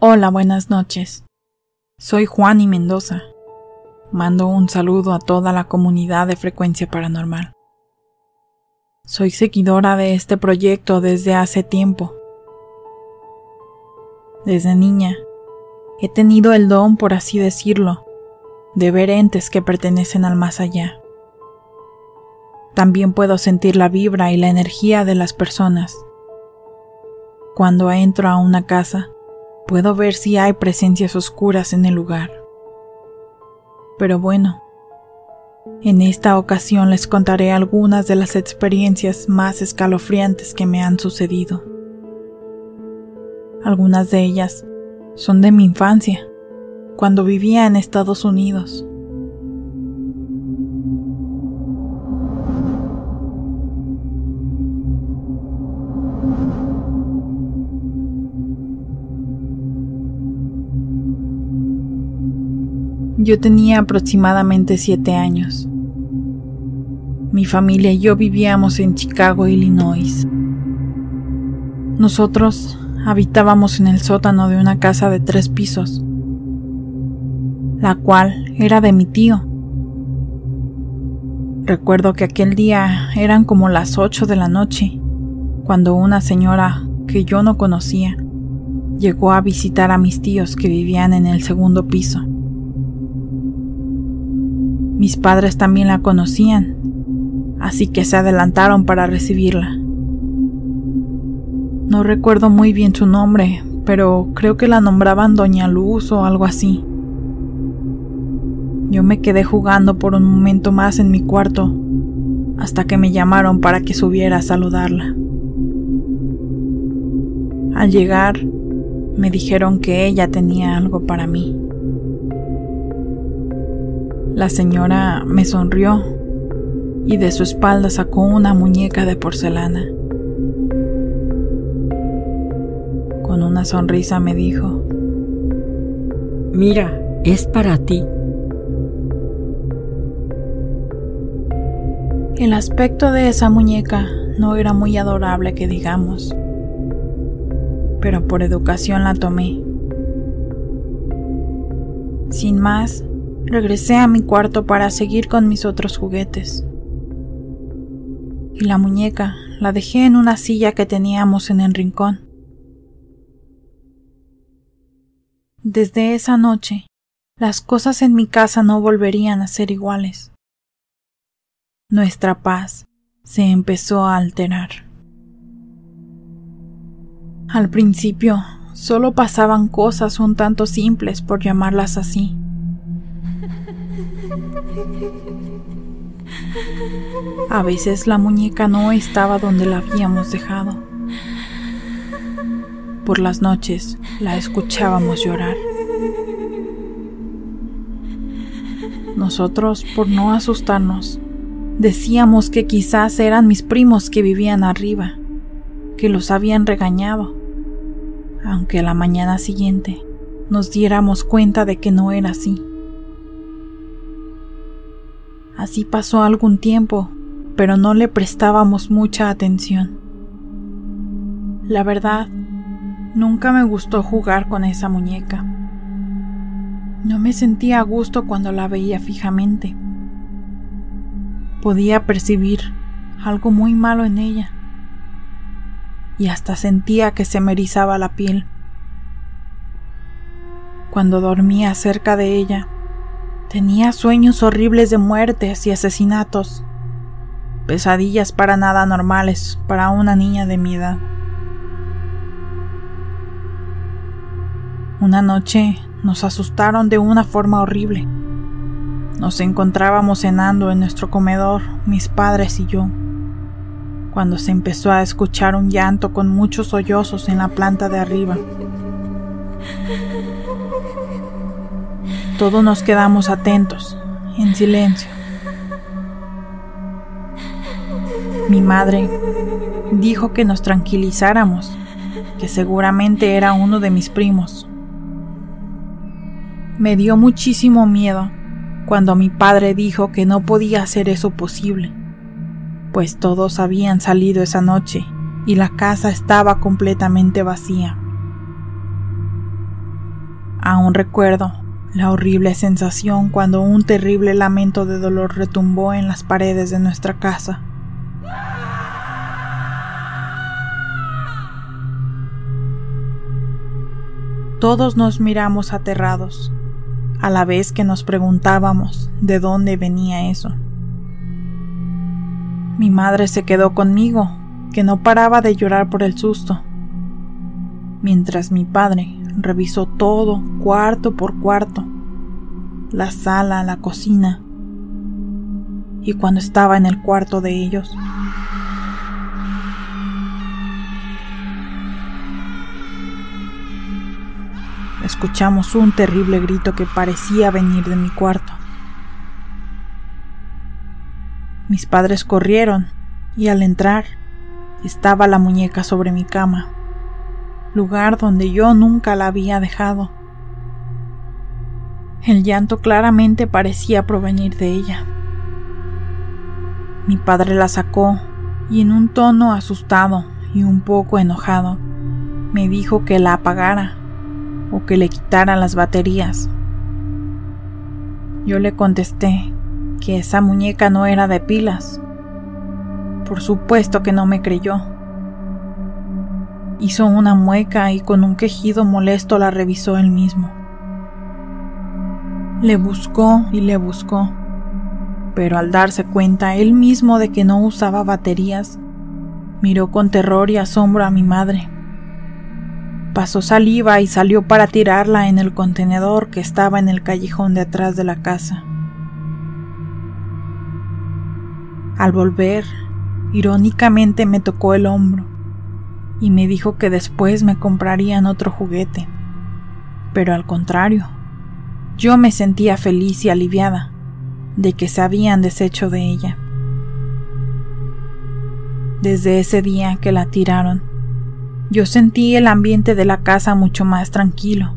Hola, buenas noches. Soy Juan y Mendoza. Mando un saludo a toda la comunidad de Frecuencia Paranormal. Soy seguidora de este proyecto desde hace tiempo. Desde niña, he tenido el don, por así decirlo, de ver entes que pertenecen al más allá. También puedo sentir la vibra y la energía de las personas. Cuando entro a una casa, puedo ver si hay presencias oscuras en el lugar. Pero bueno, en esta ocasión les contaré algunas de las experiencias más escalofriantes que me han sucedido. Algunas de ellas son de mi infancia, cuando vivía en Estados Unidos. Yo tenía aproximadamente siete años. Mi familia y yo vivíamos en Chicago, Illinois. Nosotros habitábamos en el sótano de una casa de tres pisos, la cual era de mi tío. Recuerdo que aquel día eran como las ocho de la noche, cuando una señora que yo no conocía llegó a visitar a mis tíos que vivían en el segundo piso. Mis padres también la conocían, así que se adelantaron para recibirla. No recuerdo muy bien su nombre, pero creo que la nombraban Doña Luz o algo así. Yo me quedé jugando por un momento más en mi cuarto, hasta que me llamaron para que subiera a saludarla. Al llegar, me dijeron que ella tenía algo para mí. La señora me sonrió y de su espalda sacó una muñeca de porcelana. Con una sonrisa me dijo, Mira, es para ti. El aspecto de esa muñeca no era muy adorable que digamos, pero por educación la tomé. Sin más, regresé a mi cuarto para seguir con mis otros juguetes. Y la muñeca la dejé en una silla que teníamos en el rincón. Desde esa noche, las cosas en mi casa no volverían a ser iguales. Nuestra paz se empezó a alterar. Al principio, solo pasaban cosas un tanto simples por llamarlas así. A veces la muñeca no estaba donde la habíamos dejado. Por las noches la escuchábamos llorar. Nosotros, por no asustarnos, decíamos que quizás eran mis primos que vivían arriba, que los habían regañado, aunque a la mañana siguiente nos diéramos cuenta de que no era así. Así pasó algún tiempo, pero no le prestábamos mucha atención. La verdad, nunca me gustó jugar con esa muñeca. No me sentía a gusto cuando la veía fijamente. Podía percibir algo muy malo en ella y hasta sentía que se me erizaba la piel. Cuando dormía cerca de ella, tenía sueños horribles de muertes y asesinatos, pesadillas para nada normales para una niña de mi edad. Una noche nos asustaron de una forma horrible. Nos encontrábamos cenando en nuestro comedor, mis padres y yo, cuando se empezó a escuchar un llanto con muchos sollozos en la planta de arriba. Todos nos quedamos atentos, en silencio. Mi madre dijo que nos tranquilizáramos, que seguramente era uno de mis primos. Me dio muchísimo miedo cuando mi padre dijo que no podía hacer eso posible, pues todos habían salido esa noche y la casa estaba completamente vacía. Aún recuerdo la horrible sensación cuando un terrible lamento de dolor retumbó en las paredes de nuestra casa. Todos nos miramos aterrados, a la vez que nos preguntábamos de dónde venía eso. Mi madre se quedó conmigo, que no paraba de llorar por el susto, mientras mi padre revisó todo, cuarto por cuarto, la sala, la cocina, y cuando estaba en el cuarto de ellos, escuchamos un terrible grito que parecía venir de mi cuarto. Mis padres corrieron y al entrar estaba la muñeca sobre mi cama lugar donde yo nunca la había dejado. El llanto claramente parecía provenir de ella. Mi padre la sacó y en un tono asustado y un poco enojado me dijo que la apagara o que le quitara las baterías. Yo le contesté que esa muñeca no era de pilas. Por supuesto que no me creyó Hizo una mueca y con un quejido molesto la revisó él mismo. Le buscó y le buscó, pero al darse cuenta él mismo de que no usaba baterías, miró con terror y asombro a mi madre. Pasó saliva y salió para tirarla en el contenedor que estaba en el callejón de atrás de la casa. Al volver, irónicamente me tocó el hombro y me dijo que después me comprarían otro juguete. Pero al contrario, yo me sentía feliz y aliviada de que se habían deshecho de ella. Desde ese día que la tiraron, yo sentí el ambiente de la casa mucho más tranquilo.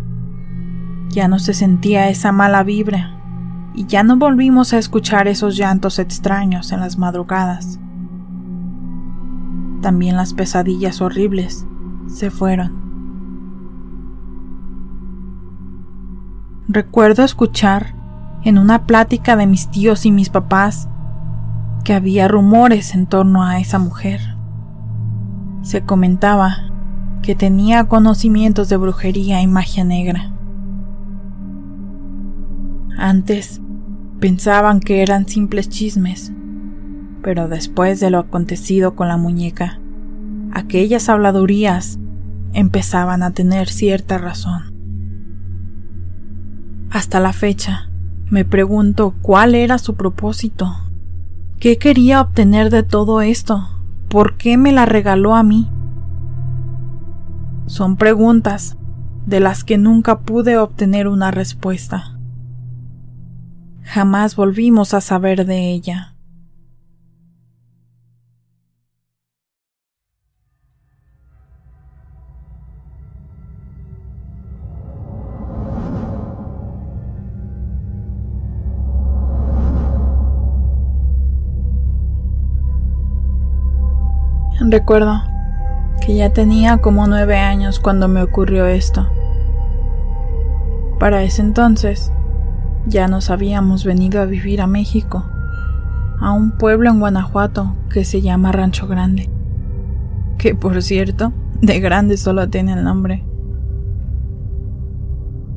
Ya no se sentía esa mala vibra y ya no volvimos a escuchar esos llantos extraños en las madrugadas también las pesadillas horribles se fueron. Recuerdo escuchar en una plática de mis tíos y mis papás que había rumores en torno a esa mujer. Se comentaba que tenía conocimientos de brujería y magia negra. Antes pensaban que eran simples chismes, pero después de lo acontecido con la muñeca, aquellas habladurías empezaban a tener cierta razón. Hasta la fecha, me pregunto cuál era su propósito. ¿Qué quería obtener de todo esto? ¿Por qué me la regaló a mí? Son preguntas de las que nunca pude obtener una respuesta. Jamás volvimos a saber de ella. Recuerdo que ya tenía como nueve años cuando me ocurrió esto. Para ese entonces, ya nos habíamos venido a vivir a México, a un pueblo en Guanajuato que se llama Rancho Grande, que por cierto, de grande solo tiene el nombre.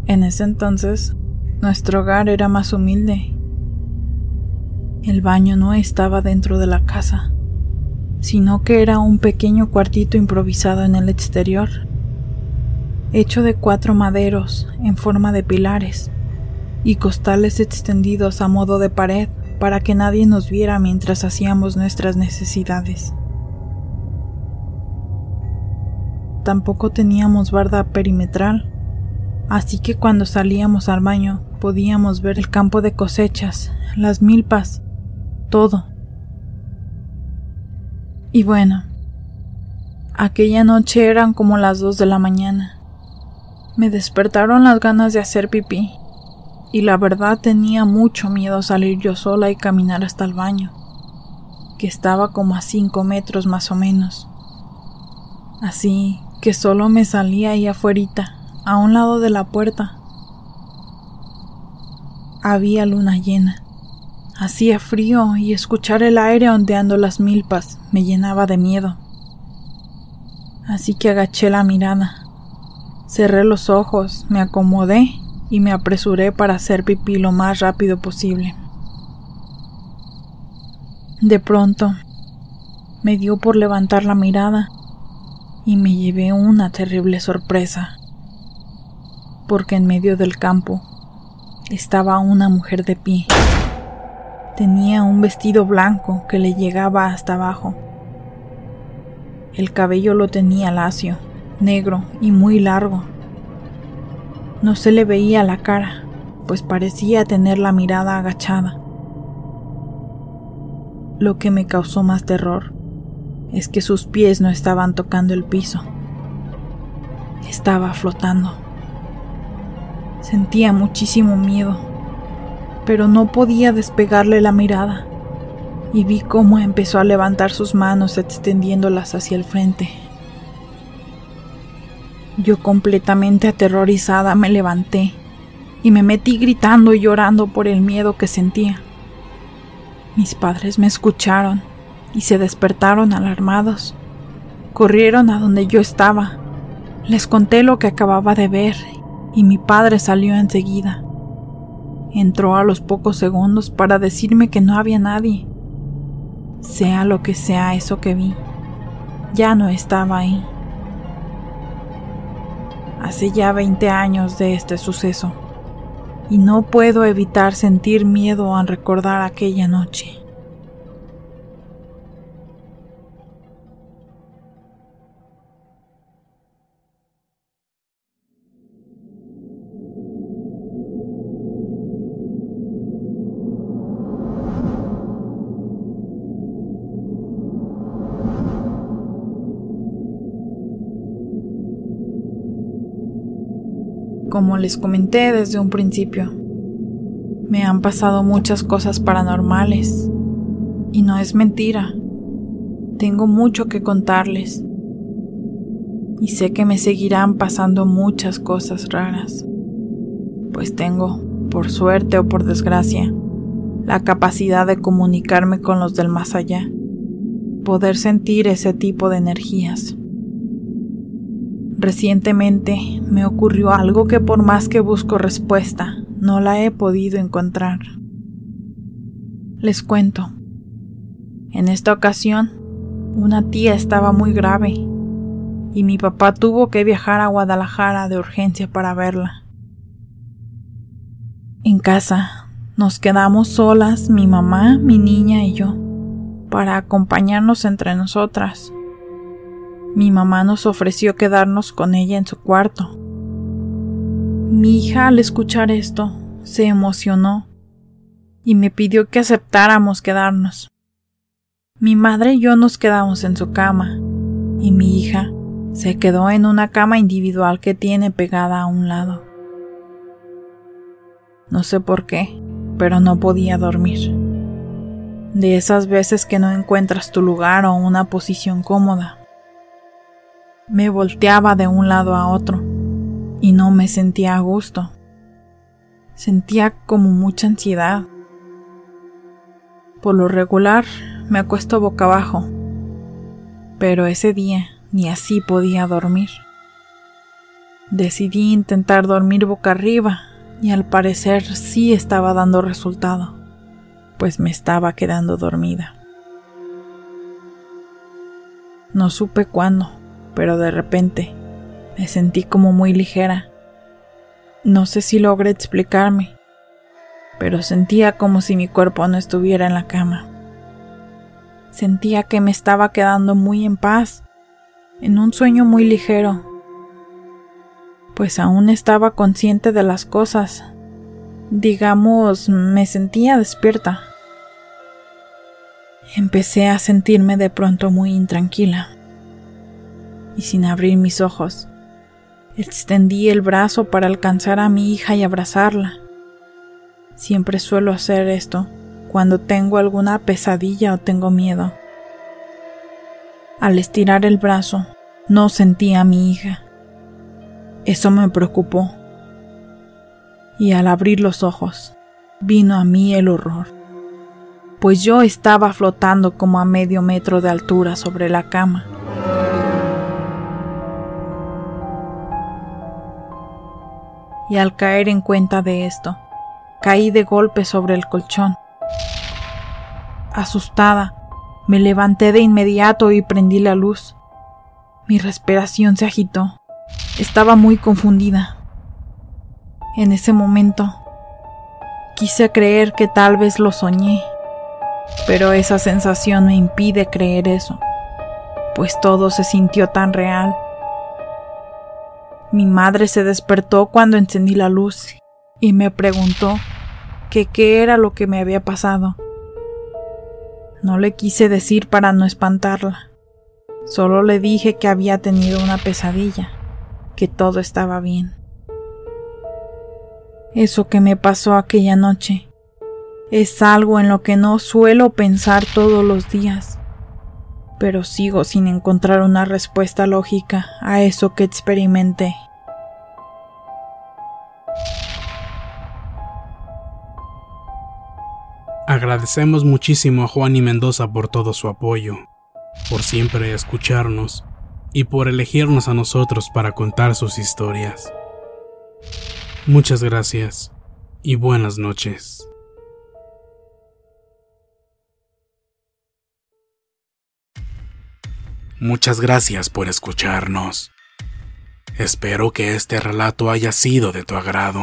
En ese entonces, nuestro hogar era más humilde. El baño no estaba dentro de la casa sino que era un pequeño cuartito improvisado en el exterior, hecho de cuatro maderos en forma de pilares y costales extendidos a modo de pared para que nadie nos viera mientras hacíamos nuestras necesidades. Tampoco teníamos barda perimetral, así que cuando salíamos al baño podíamos ver el campo de cosechas, las milpas, todo. Y bueno, aquella noche eran como las dos de la mañana. Me despertaron las ganas de hacer pipí, y la verdad tenía mucho miedo salir yo sola y caminar hasta el baño, que estaba como a cinco metros más o menos. Así que solo me salía ahí afuera, a un lado de la puerta. Había luna llena. Hacía frío y escuchar el aire ondeando las milpas me llenaba de miedo. Así que agaché la mirada, cerré los ojos, me acomodé y me apresuré para hacer pipí lo más rápido posible. De pronto, me dio por levantar la mirada y me llevé una terrible sorpresa, porque en medio del campo estaba una mujer de pie. Tenía un vestido blanco que le llegaba hasta abajo. El cabello lo tenía lacio, negro y muy largo. No se le veía la cara, pues parecía tener la mirada agachada. Lo que me causó más terror es que sus pies no estaban tocando el piso. Estaba flotando. Sentía muchísimo miedo pero no podía despegarle la mirada, y vi cómo empezó a levantar sus manos extendiéndolas hacia el frente. Yo completamente aterrorizada me levanté y me metí gritando y llorando por el miedo que sentía. Mis padres me escucharon y se despertaron alarmados. Corrieron a donde yo estaba. Les conté lo que acababa de ver y mi padre salió enseguida. Entró a los pocos segundos para decirme que no había nadie. Sea lo que sea eso que vi, ya no estaba ahí. Hace ya 20 años de este suceso, y no puedo evitar sentir miedo al recordar aquella noche. Como les comenté desde un principio, me han pasado muchas cosas paranormales. Y no es mentira. Tengo mucho que contarles. Y sé que me seguirán pasando muchas cosas raras. Pues tengo, por suerte o por desgracia, la capacidad de comunicarme con los del más allá. Poder sentir ese tipo de energías. Recientemente me ocurrió algo que por más que busco respuesta, no la he podido encontrar. Les cuento. En esta ocasión, una tía estaba muy grave y mi papá tuvo que viajar a Guadalajara de urgencia para verla. En casa nos quedamos solas, mi mamá, mi niña y yo, para acompañarnos entre nosotras mi mamá nos ofreció quedarnos con ella en su cuarto. Mi hija al escuchar esto se emocionó y me pidió que aceptáramos quedarnos. Mi madre y yo nos quedamos en su cama y mi hija se quedó en una cama individual que tiene pegada a un lado. No sé por qué, pero no podía dormir. De esas veces que no encuentras tu lugar o una posición cómoda. Me volteaba de un lado a otro y no me sentía a gusto. Sentía como mucha ansiedad. Por lo regular me acuesto boca abajo, pero ese día ni así podía dormir. Decidí intentar dormir boca arriba y al parecer sí estaba dando resultado, pues me estaba quedando dormida. No supe cuándo, pero de repente me sentí como muy ligera. No sé si logré explicarme, pero sentía como si mi cuerpo no estuviera en la cama. Sentía que me estaba quedando muy en paz en un sueño muy ligero, pues aún estaba consciente de las cosas. Digamos, me sentía despierta. Empecé a sentirme de pronto muy intranquila. Y sin abrir mis ojos, extendí el brazo para alcanzar a mi hija y abrazarla. Siempre suelo hacer esto cuando tengo alguna pesadilla o tengo miedo. Al estirar el brazo, no sentí a mi hija. Eso me preocupó. Y al abrir los ojos, vino a mí el horror, pues yo estaba flotando como a medio metro de altura sobre la cama. Y al caer en cuenta de esto, caí de golpe sobre el colchón. Asustada, me levanté de inmediato y prendí la luz. Mi respiración se agitó. Estaba muy confundida. En ese momento quise creer que tal vez lo soñé, pero esa sensación me impide creer eso, pues todo se sintió tan real. Mi madre se despertó cuando encendí la luz y me preguntó que qué era lo que me había pasado. No le quise decir para no espantarla. Solo le dije que había tenido una pesadilla, que todo estaba bien. Eso que me pasó aquella noche es algo en lo que no suelo pensar todos los días, pero sigo sin encontrar una respuesta lógica a eso que experimenté. Agradecemos muchísimo a Juan y Mendoza por todo su apoyo, por siempre escucharnos y por elegirnos a nosotros para contar sus historias. Muchas gracias y buenas noches. Muchas gracias por escucharnos. Espero que este relato haya sido de tu agrado